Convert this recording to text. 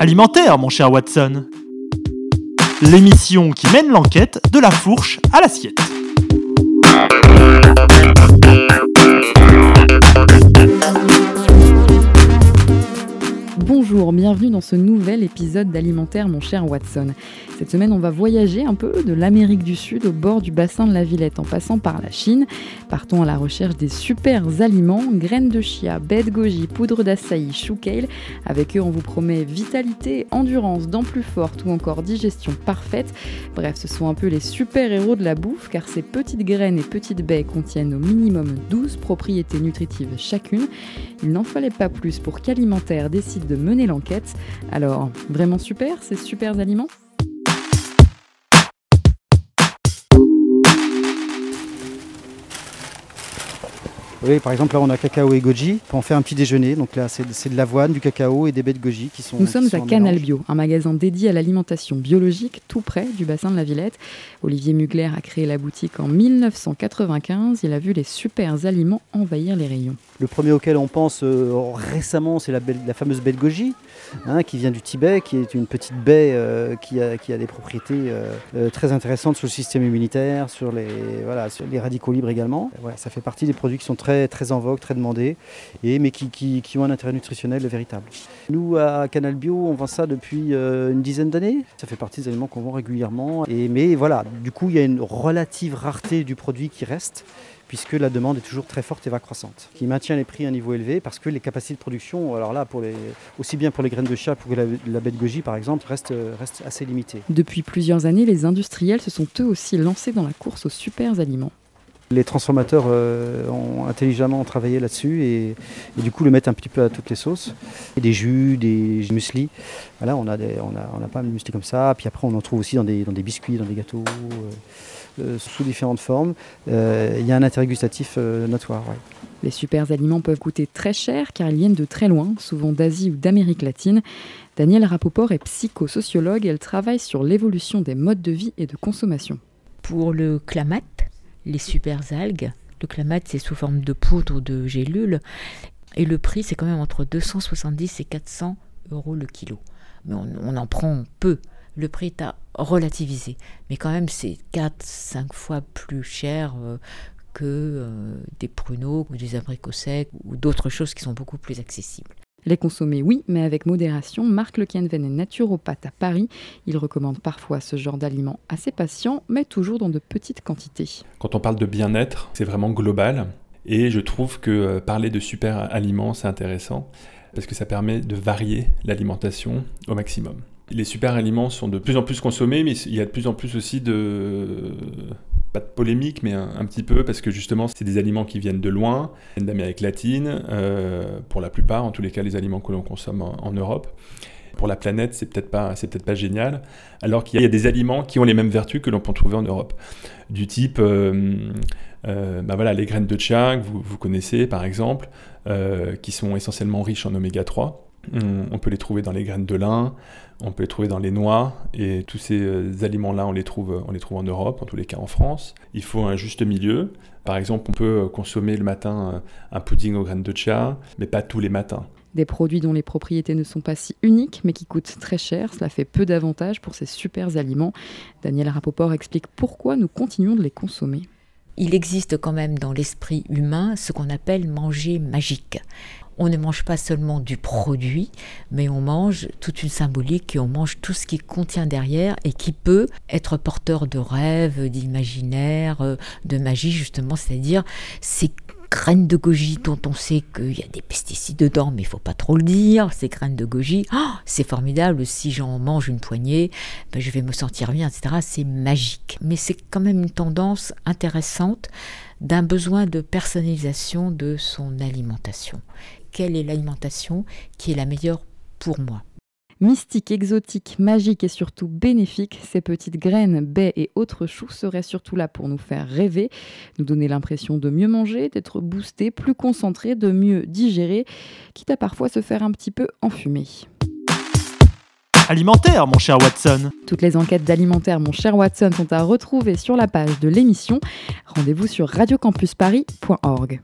Alimentaire, mon cher Watson. L'émission qui mène l'enquête de la fourche à l'assiette. Bienvenue dans ce nouvel épisode d'Alimentaire mon cher Watson. Cette semaine, on va voyager un peu de l'Amérique du Sud au bord du bassin de la Villette en passant par la Chine. Partons à la recherche des super aliments, graines de chia, baie de goji, poudre d'açaï, chou kale. Avec eux, on vous promet vitalité, endurance, dents plus fortes ou encore digestion parfaite. Bref, ce sont un peu les super héros de la bouffe car ces petites graines et petites baies contiennent au minimum 12 propriétés nutritives chacune. Il n'en fallait pas plus pour qu'Alimentaire décide de mener l'enquête. Alors, vraiment super ces super aliments Oui, par exemple, là, on a cacao et goji pour en faire un petit déjeuner. Donc là, c'est de l'avoine, du cacao et des baies de goji qui sont. Nous sommes à Canal Bio, un magasin dédié à l'alimentation biologique tout près du bassin de la Villette. Olivier Mugler a créé la boutique en 1995. Il a vu les super aliments envahir les rayons. Le premier auquel on pense euh, récemment, c'est la, la, fameuse baie de goji, hein, qui vient du Tibet, qui est une petite baie euh, qui, a, qui, a, des propriétés euh, très intéressantes sur le système immunitaire, sur les, voilà, sur les radicaux libres également. ça fait partie des produits qui sont très, très en vogue, très demandés, et, mais qui, ont un intérêt nutritionnel véritable. Nous, à Canal Bio, on vend ça depuis une dizaine d'années. Ça fait partie des aliments qu'on vend régulièrement. Et, mais voilà, du coup, il y a une relative rareté du produit qui reste puisque la demande est toujours très forte et va croissante, qui maintient les prix à un niveau élevé parce que les capacités de production, alors là, aussi bien pour les graines de chat que la, la baie de goji par exemple, restent, restent assez limitées. Depuis plusieurs années, les industriels se sont eux aussi lancés dans la course aux super aliments. Les transformateurs euh, ont intelligemment travaillé là-dessus et, du coup le mettent un petit peu à toutes les sauces. Des jus, des muesli. Voilà, on a, des, on a, on a pas mal de muesli comme ça. Puis après on en trouve aussi dans des, dans des biscuits, dans des gâteaux. Euh, euh, sous différentes formes. Euh, il y a un intérêt gustatif euh, notoire. Les super aliments peuvent coûter très cher car ils viennent de très loin, souvent d'Asie ou d'Amérique latine. Danielle Rapoport est psychosociologue et elle travaille sur l'évolution des modes de vie et de consommation. Pour le clamate, les super algues, le clamate c'est sous forme de poudre ou de gélule et le prix c'est quand même entre 270 et 400 euros le kilo. Mais on, en prend peu le prix est à relativiser. Mais quand même, c'est 4-5 fois plus cher euh, que euh, des pruneaux ou des abricots secs ou d'autres choses qui sont beaucoup plus accessibles. Les consommer, oui, mais avec modération. Marc Lequienven est naturopathe à Paris. Il recommande parfois ce genre d'aliments à ses patients, mais toujours dans de petites quantités. Quand on parle de bien-être, c'est vraiment global. Et je trouve que euh, parler de super aliments, c'est intéressant, parce que ça permet de varier l'alimentation au maximum. Les super aliments sont de plus en plus consommés, mais il y a de plus en plus aussi de pas de polémique, mais un, petit peu, parce que justement, c'est des aliments qui viennent de loin, d'Amérique latine, euh, pour la plupart, en tous les cas, les aliments que l'on consomme en, Europe. Pour la planète, c'est peut-être pas, c'est peut-être pas génial, alors qu'il y a des aliments qui ont les mêmes vertus que l'on peut trouver en Europe, du type, euh, euh, bah voilà, les graines de chia, que vous, vous connaissez par exemple, qui sont essentiellement riches en oméga 3 on, peut les trouver dans les graines de lin, on peut les trouver dans les noix, et tous ces euh, aliments-là, on, les trouve, on les trouve en Europe, en tous les cas en France. Il faut un juste milieu. Par exemple, on peut euh, consommer le matin euh, un pudding aux graines de chia, mais pas tous les matins. Des produits dont les propriétés ne sont pas si uniques, mais qui coûtent très cher. Cela fait peu d'avantages pour ces super aliments. Daniel Rapoport explique pourquoi nous continuons de les consommer il existe quand même dans l'esprit humain ce qu'on appelle manger magique. On ne mange pas seulement du produit, mais on mange toute une symbolique et on mange tout ce qui contient derrière et qui peut être porteur de rêves, d'imaginaire, euh, de magie justement, c'est-à-dire ces graines de goji dont on sait qu'il y a des pesticides dedans, mais il faut pas trop le dire. Ces graines de goji, oh, c'est formidable. Si j'en mange une poignée, ben, je vais me sentir bien, etc. C'est magique. Mais c'est quand même une tendance intéressante d'un besoin de personnalisation de son alimentation quelle est l'alimentation qui est la meilleure pour moi? Mystique, exotique, magique et surtout bénéfique, ces petites graines, baies et autres choux seraient surtout là pour nous faire rêver, nous donner l'impression de mieux manger, d'être boosté, plus concentré, de mieux digérer, quitte à parfois se faire un petit peu enfumer. Alimentaire, mon cher Watson. Toutes les enquêtes d'alimentaire, mon cher Watson, sont à retrouver sur la page de l'émission. Rendez-vous sur radiocampusparis.org.